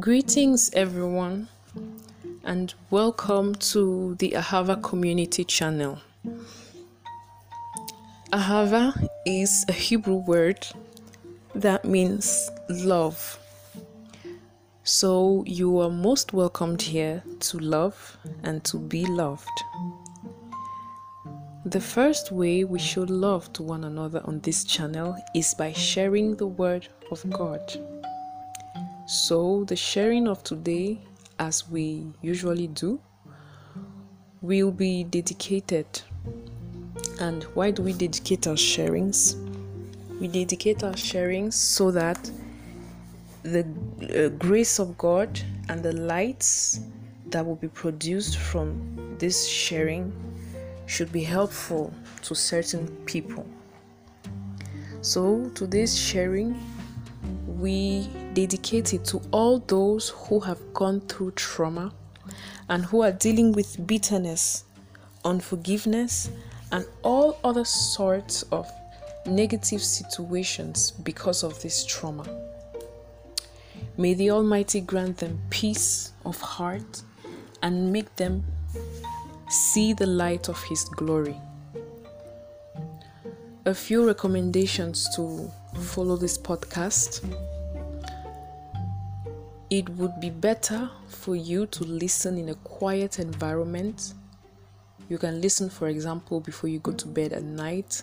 Greetings, everyone, and welcome to the Ahava Community Channel. Ahava is a Hebrew word that means love. So, you are most welcomed here to love and to be loved. The first way we show love to one another on this channel is by sharing the Word of God. So, the sharing of today, as we usually do, will be dedicated. And why do we dedicate our sharings? We dedicate our sharings so that the uh, grace of God and the lights that will be produced from this sharing should be helpful to certain people. So, today's sharing, we dedicate it to all those who have gone through trauma and who are dealing with bitterness, unforgiveness, and all other sorts of negative situations because of this trauma. May the Almighty grant them peace of heart and make them see the light of His glory. A few recommendations to follow this podcast. It would be better for you to listen in a quiet environment. You can listen, for example, before you go to bed at night.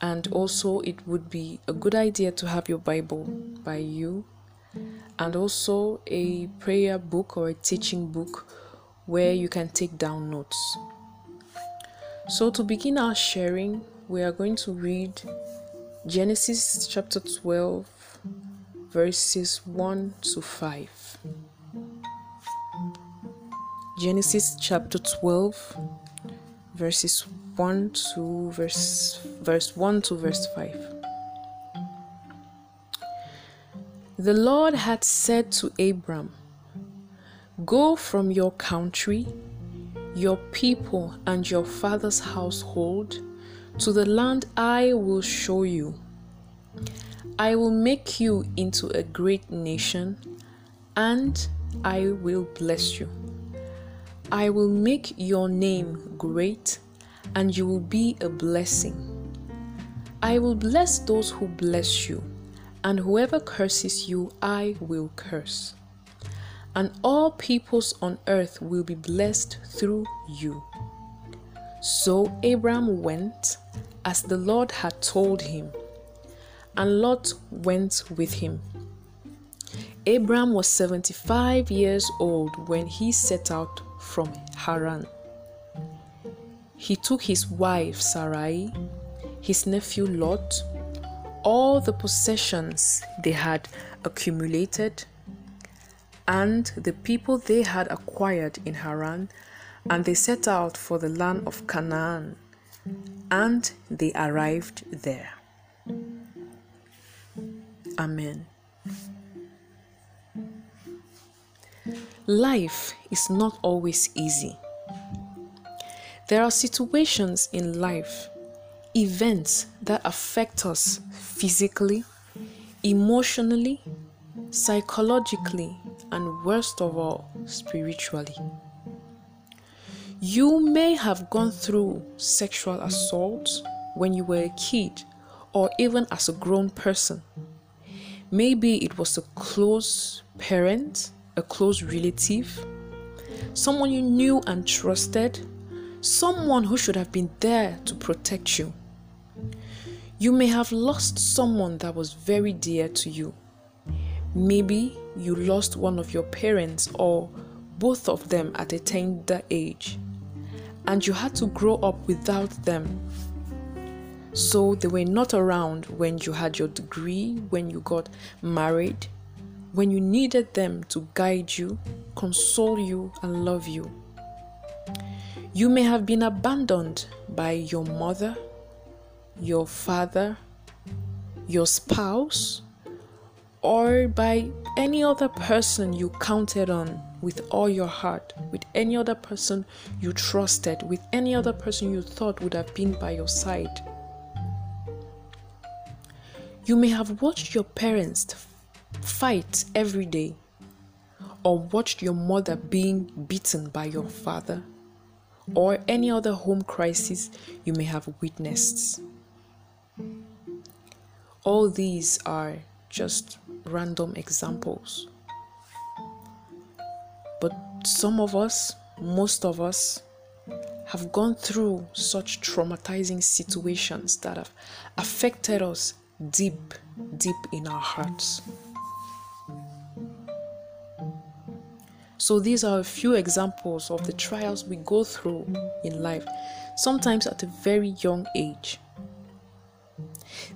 And also, it would be a good idea to have your Bible by you and also a prayer book or a teaching book where you can take down notes. So, to begin our sharing, we are going to read Genesis chapter 12, verses 1 to 5. Genesis chapter 12, verses 1 to verse verse 1 to verse 5. The Lord had said to Abram, Go from your country, your people, and your father's household to the land I will show you. I will make you into a great nation, and I will bless you. I will make your name great, and you will be a blessing. I will bless those who bless you, and whoever curses you, I will curse and all peoples on earth will be blessed through you. So Abram went as the Lord had told him, and Lot went with him. Abram was 75 years old when he set out from Haran. He took his wife Sarai, his nephew Lot, all the possessions they had accumulated and the people they had acquired in Haran, and they set out for the land of Canaan, and they arrived there. Amen. Life is not always easy. There are situations in life, events that affect us physically, emotionally, psychologically, and worst of all, spiritually. You may have gone through sexual assault when you were a kid or even as a grown person. Maybe it was a close parent, a close relative, someone you knew and trusted, someone who should have been there to protect you. You may have lost someone that was very dear to you. Maybe you lost one of your parents or both of them at a tender age, and you had to grow up without them. So they were not around when you had your degree, when you got married, when you needed them to guide you, console you, and love you. You may have been abandoned by your mother, your father, your spouse, or by any other person you counted on with all your heart, with any other person you trusted, with any other person you thought would have been by your side. You may have watched your parents fight every day or watched your mother being beaten by your father or any other home crisis you may have witnessed. All these are just random examples. But some of us, most of us, have gone through such traumatizing situations that have affected us deep, deep in our hearts. So, these are a few examples of the trials we go through in life, sometimes at a very young age.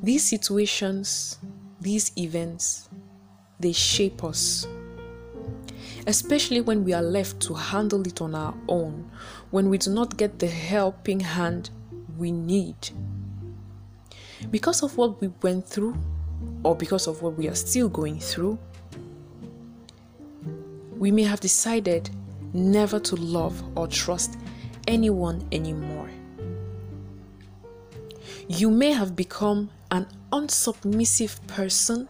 These situations, these events, they shape us especially when we are left to handle it on our own, when we do not get the helping hand we need. Because of what we went through, or because of what we are still going through, we may have decided never to love or trust anyone anymore. You may have become an unsubmissive person.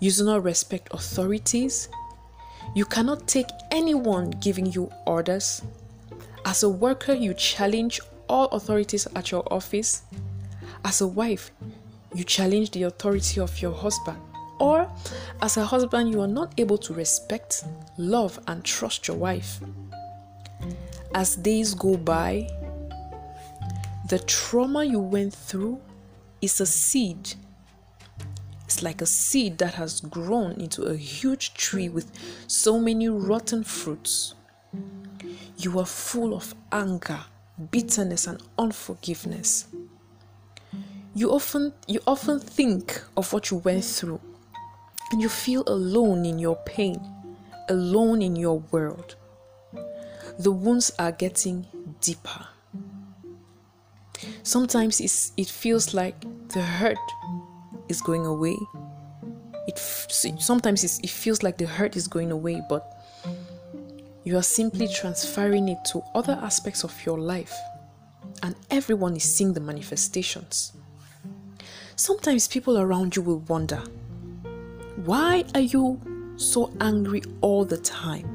You do not respect authorities. You cannot take anyone giving you orders. As a worker, you challenge all authorities at your office. As a wife, you challenge the authority of your husband. Or as a husband, you are not able to respect, love, and trust your wife. As days go by, the trauma you went through is a seed it's like a seed that has grown into a huge tree with so many rotten fruits. You are full of anger, bitterness, and unforgiveness. You often you often think of what you went through and you feel alone in your pain, alone in your world. The wounds are getting deeper. Sometimes it's, it feels like the hurt is going away. It sometimes it feels like the hurt is going away, but you are simply transferring it to other aspects of your life, and everyone is seeing the manifestations. Sometimes people around you will wonder, why are you so angry all the time?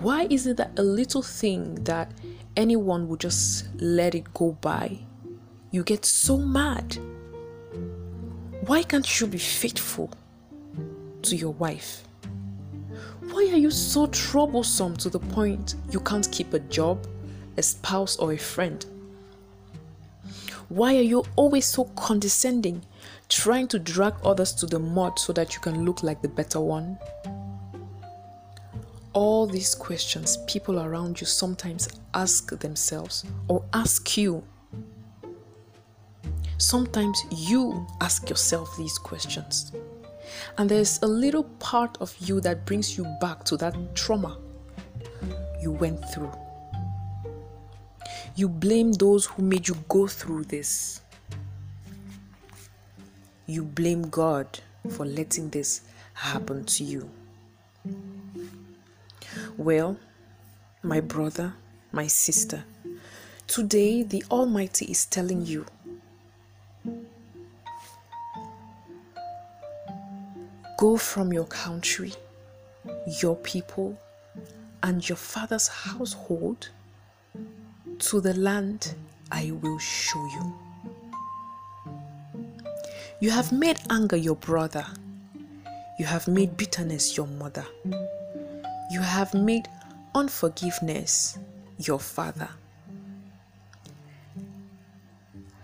Why is it that a little thing that anyone would just let it go by, you get so mad? Why can't you be faithful to your wife? Why are you so troublesome to the point you can't keep a job, a spouse, or a friend? Why are you always so condescending, trying to drag others to the mud so that you can look like the better one? All these questions people around you sometimes ask themselves or ask you Sometimes you ask yourself these questions, and there's a little part of you that brings you back to that trauma you went through. You blame those who made you go through this. You blame God for letting this happen to you. Well, my brother, my sister, today the Almighty is telling you Go from your country, your people, and your father's household to the land I will show you. You have made anger your brother. You have made bitterness your mother. You have made unforgiveness your father.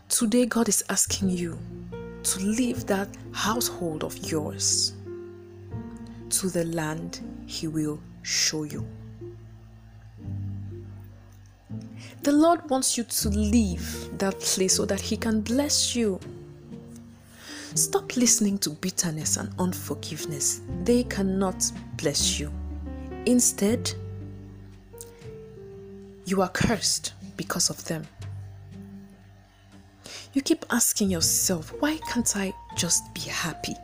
Today, God is asking you to leave that household of yours to the land He will show you. The Lord wants you to leave that place so that He can bless you. Stop listening to bitterness and unforgiveness, they cannot bless you. Instead, you are cursed because of them. You keep asking yourself, why can't I just be happy?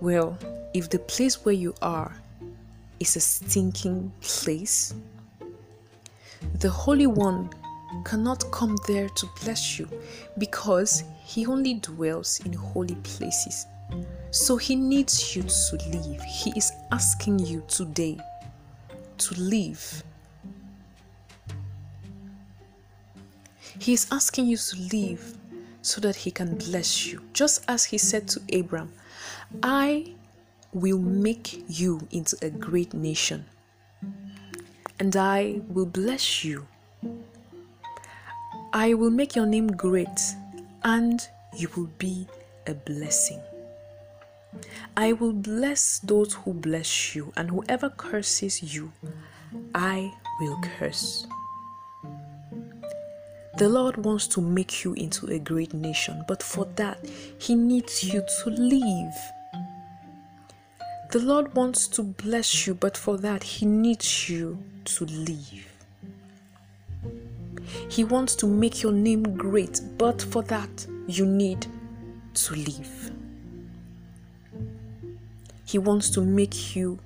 Well, if the place where you are is a stinking place, the Holy One cannot come there to bless you because he only dwells in holy places. So he needs you to leave. He is asking you today to leave. He is asking you to leave so that he can bless you. Just as he said to Abram, I will make you into a great nation, and I will bless you. I will make your name great, and you will be a blessing. I will bless those who bless you, and whoever curses you, I will curse. The Lord wants to make you into a great nation, but for that, He needs you to leave. The Lord wants to bless you, but for that, He needs you to leave. He wants to make your name great, but for that, you need to leave. He wants to make you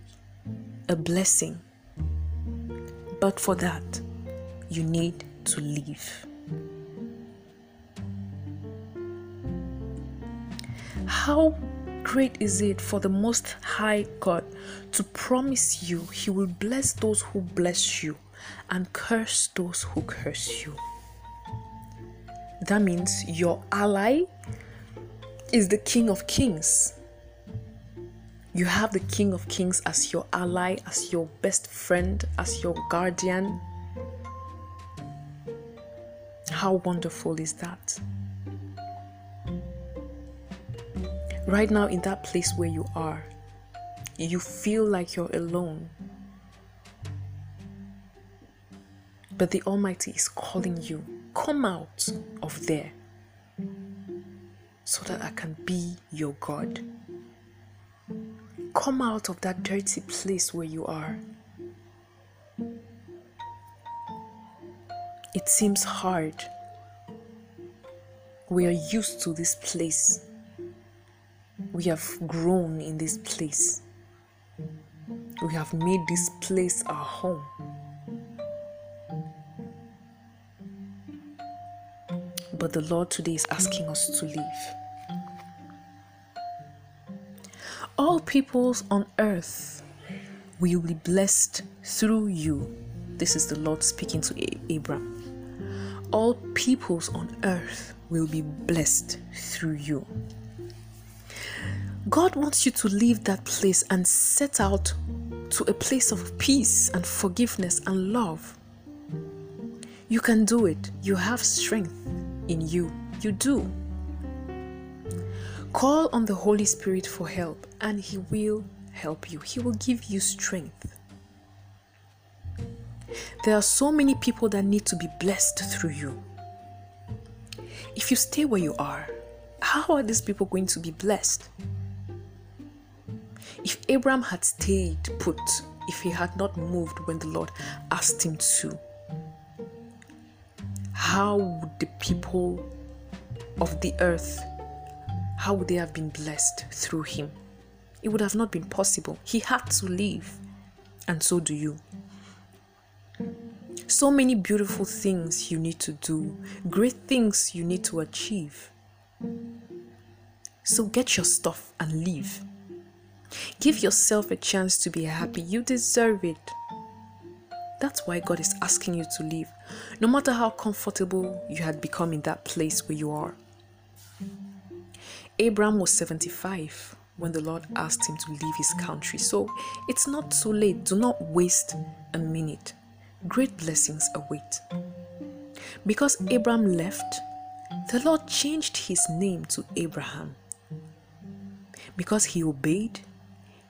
a blessing, but for that, you need to leave. How great is it for the Most High God to promise you He will bless those who bless you and curse those who curse you? That means your ally is the King of Kings. You have the King of Kings as your ally, as your best friend, as your guardian. How wonderful is that? Right now, in that place where you are, you feel like you're alone. But the Almighty is calling you, come out of there so that I can be your God. Come out of that dirty place where you are. It seems hard. We are used to this place we have grown in this place. We have made this place our home. But the Lord today is asking us to leave. All peoples on earth will be blessed through you. This is the Lord speaking to Abram. All peoples on earth will be blessed through you. God wants you to leave that place and set out to a place of peace and forgiveness and love. You can do it. You have strength in you. You do. Call on the Holy Spirit for help, and He will help you. He will give you strength. There are so many people that need to be blessed through you. If you stay where you are, how are these people going to be blessed? If Abraham had stayed put, if he had not moved when the Lord asked him to, how would the people of the earth how would they have been blessed through him? It would have not been possible. He had to leave, and so do you. So many beautiful things you need to do, great things you need to achieve. So get your stuff and leave. Give yourself a chance to be happy. You deserve it. That's why God is asking you to leave, no matter how comfortable you had become in that place where you are. Abraham was 75 when the Lord asked him to leave his country, so it's not too late. Do not waste a minute. Great blessings await. Because Abraham left, the Lord changed his name to Abraham. Because he obeyed,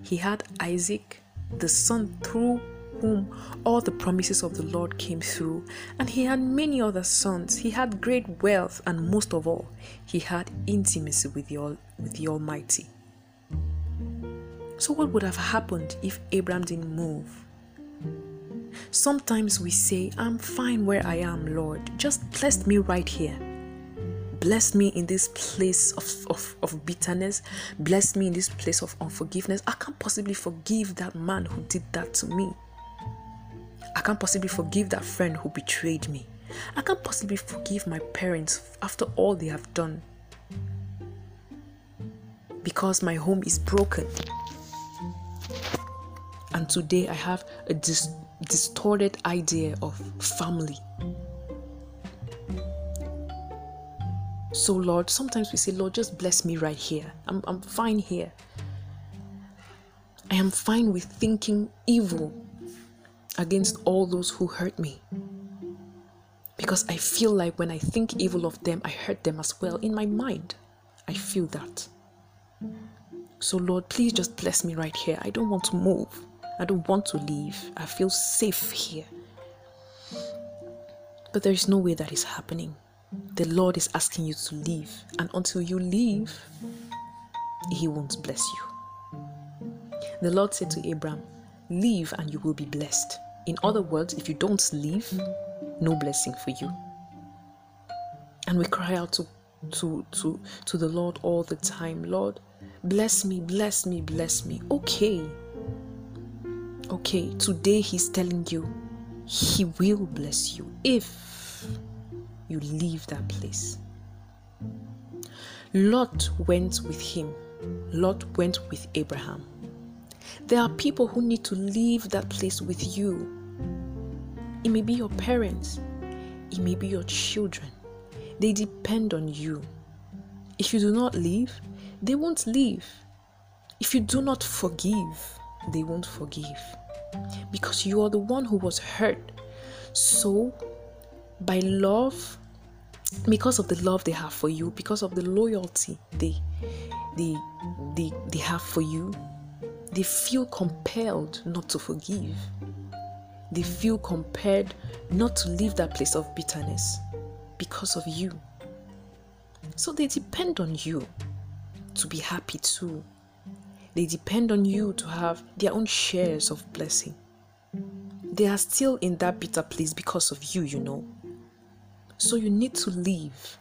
he had Isaac, the son through whom all the promises of the Lord came through, and he had many other sons. He had great wealth, and most of all, he had intimacy with the, all, with the Almighty. So, what would have happened if Abraham didn't move? Sometimes we say, I'm fine where I am, Lord. Just bless me right here. Bless me in this place of, of, of bitterness. Bless me in this place of unforgiveness. I can't possibly forgive that man who did that to me. I can't possibly forgive that friend who betrayed me. I can't possibly forgive my parents after all they have done because my home is broken. And today I have a dis- distorted idea of family. So, Lord, sometimes we say, Lord, just bless me right here. I'm, I'm fine here. I am fine with thinking evil against all those who hurt me. Because I feel like when I think evil of them, I hurt them as well in my mind. I feel that. So, Lord, please just bless me right here. I don't want to move. I don't want to leave. I feel safe here. But there is no way that is happening. The Lord is asking you to leave, and until you leave, He won't bless you. The Lord said to Abraham, Leave and you will be blessed. In other words, if you don't leave, no blessing for you. And we cry out to, to, to, to the Lord all the time Lord, bless me, bless me, bless me. Okay. Okay, today He's telling you He will bless you if you leave that place. Lot went with him, Lot went with Abraham. There are people who need to leave that place with you. It may be your parents, it may be your children. They depend on you. If you do not leave, they won't leave. If you do not forgive, they won't forgive. Because you are the one who was hurt. So, by love, because of the love they have for you, because of the loyalty they they they, they have for you, they feel compelled not to forgive. They feel compelled not to leave that place of bitterness because of you. So they depend on you to be happy too. They depend on you to have their own shares of blessing. They are still in that bitter place because of you, you know. So you need to leave.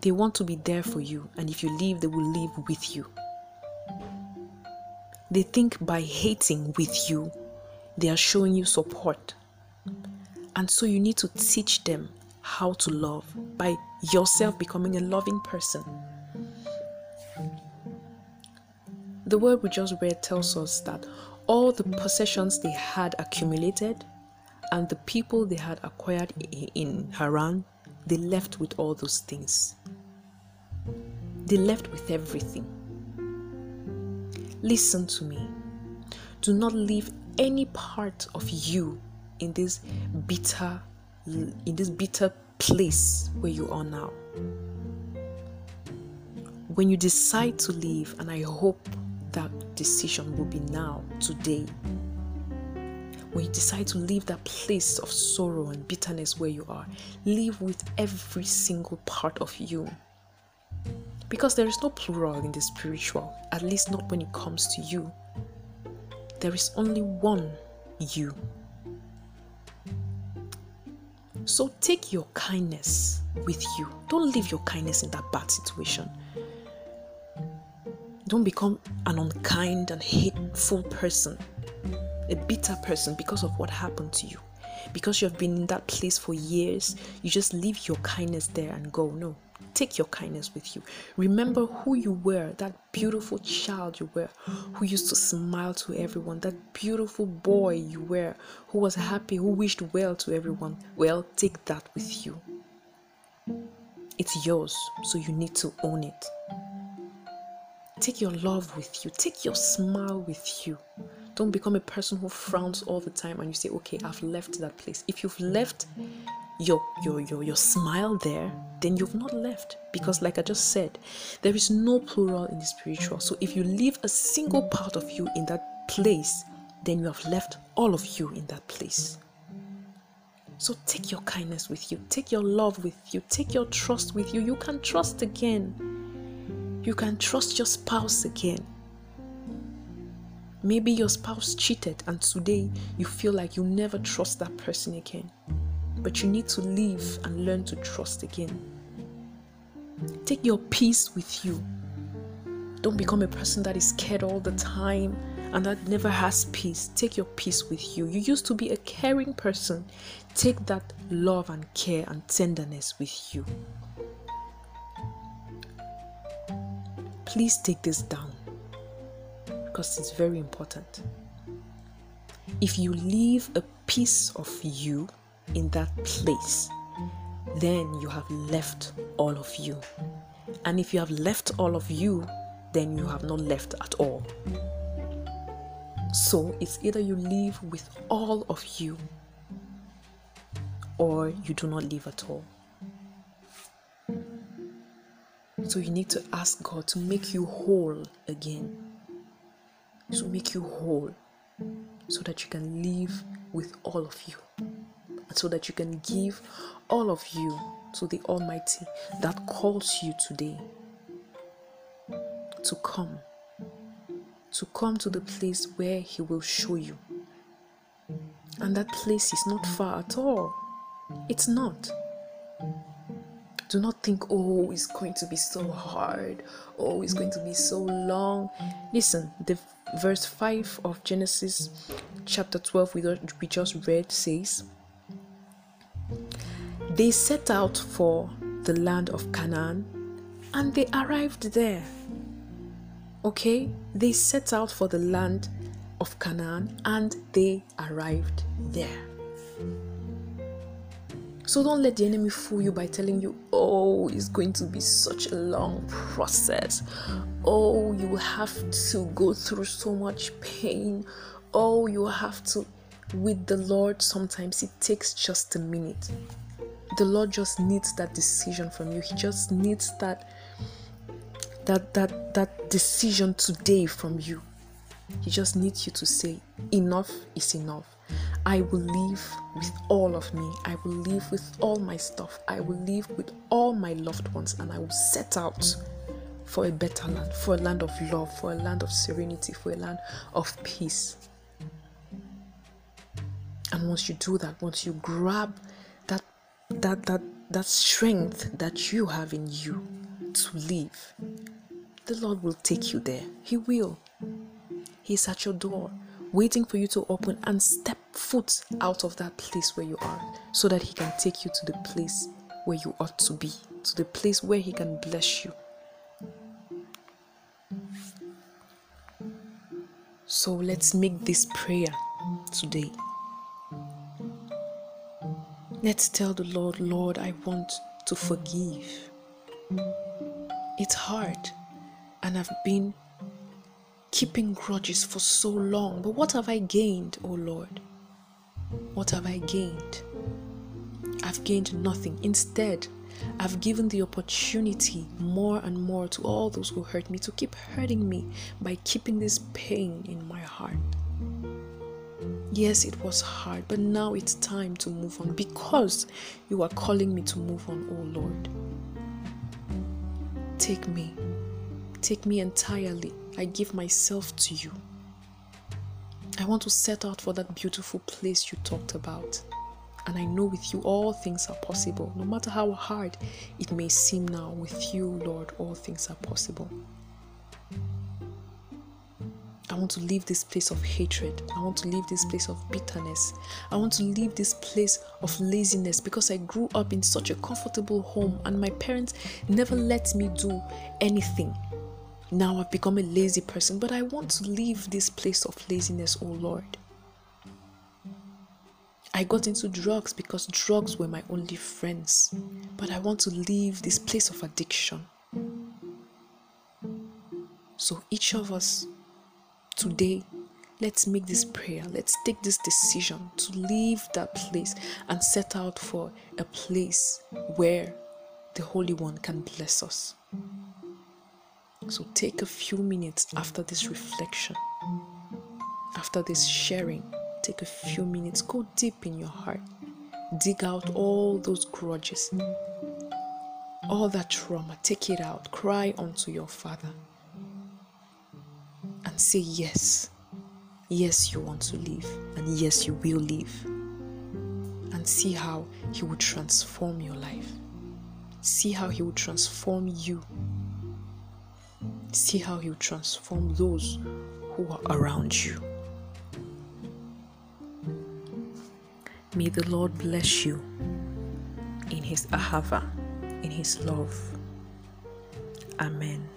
They want to be there for you, and if you leave, they will leave with you. They think by hating with you, they are showing you support. And so you need to teach them how to love by yourself becoming a loving person. The word we just read tells us that all the possessions they had accumulated and the people they had acquired in Haran, they left with all those things. They left with everything. Listen to me. Do not leave any part of you in this bitter in this bitter place where you are now. When you decide to leave, and I hope that decision will be now, today, when you decide to leave that place of sorrow and bitterness where you are, leave with every single part of you. Because there is no plural in the spiritual, at least not when it comes to you. There is only one you. So take your kindness with you. Don't leave your kindness in that bad situation. Don't become an unkind and hateful person, a bitter person because of what happened to you. Because you have been in that place for years, you just leave your kindness there and go. No, take your kindness with you. Remember who you were, that beautiful child you were, who used to smile to everyone, that beautiful boy you were, who was happy, who wished well to everyone. Well, take that with you. It's yours, so you need to own it. Take your love with you, take your smile with you. Don't become a person who frowns all the time and you say, okay, I've left that place. If you've left your your your your smile there then you've not left because like i just said there is no plural in the spiritual. So if you leave a single part of you in that place then you have left all of you in that place. So take your kindness with you. Take your love with you. Take your trust with you. You can trust again. You can trust your spouse again maybe your spouse cheated and today you feel like you never trust that person again but you need to live and learn to trust again. Take your peace with you. Don't become a person that is scared all the time and that never has peace, take your peace with you. You used to be a caring person. Take that love and care and tenderness with you. Please take this down because it's very important. If you leave a piece of you in that place, then you have left all of you. And if you have left all of you, then you have not left at all. So it's either you live with all of you or you do not live at all. So you need to ask God to make you whole again. To make you whole so that you can live with all of you. And so that you can give all of you to the Almighty that calls you today to come, to come to the place where He will show you. And that place is not far at all. It's not. Do not think, oh, it's going to be so hard. Oh, it's going to be so long. Listen, the verse 5 of Genesis chapter 12 we just read says, They set out for the land of Canaan and they arrived there. Okay, they set out for the land of Canaan and they arrived there. So don't let the enemy fool you by telling you, oh, it's going to be such a long process. Oh, you have to go through so much pain. Oh, you have to. With the Lord, sometimes it takes just a minute. The Lord just needs that decision from you. He just needs that that that that decision today from you. He just needs you to say enough is enough. I will live with all of me. I will live with all my stuff. I will live with all my loved ones and I will set out for a better land, for a land of love, for a land of serenity, for a land of peace. And once you do that, once you grab that that that that strength that you have in you to live, the Lord will take you there. He will. He's at your door, waiting for you to open and step foot out of that place where you are so that He can take you to the place where you ought to be, to the place where He can bless you. So let's make this prayer today. Let's tell the Lord, Lord, I want to forgive. It's hard and I've been keeping grudges for so long. But what have I gained, oh Lord? What have I gained? I've gained nothing. Instead, I've given the opportunity more and more to all those who hurt me to keep hurting me by keeping this pain in my heart. Yes, it was hard, but now it's time to move on because you are calling me to move on, oh Lord. Take me Take me entirely. I give myself to you. I want to set out for that beautiful place you talked about. And I know with you all things are possible. No matter how hard it may seem now, with you, Lord, all things are possible. I want to leave this place of hatred. I want to leave this place of bitterness. I want to leave this place of laziness because I grew up in such a comfortable home and my parents never let me do anything. Now I've become a lazy person, but I want to leave this place of laziness, oh Lord. I got into drugs because drugs were my only friends, but I want to leave this place of addiction. So, each of us today, let's make this prayer. Let's take this decision to leave that place and set out for a place where the Holy One can bless us. So take a few minutes after this reflection, after this sharing, take a few minutes, go deep in your heart, dig out all those grudges, all that trauma, take it out, cry unto your Father, and say, Yes, yes, you want to live, and yes, you will live, and see how He will transform your life. See how He will transform you See how He will transform those who are around you. May the Lord bless you in His ahava, in His love. Amen.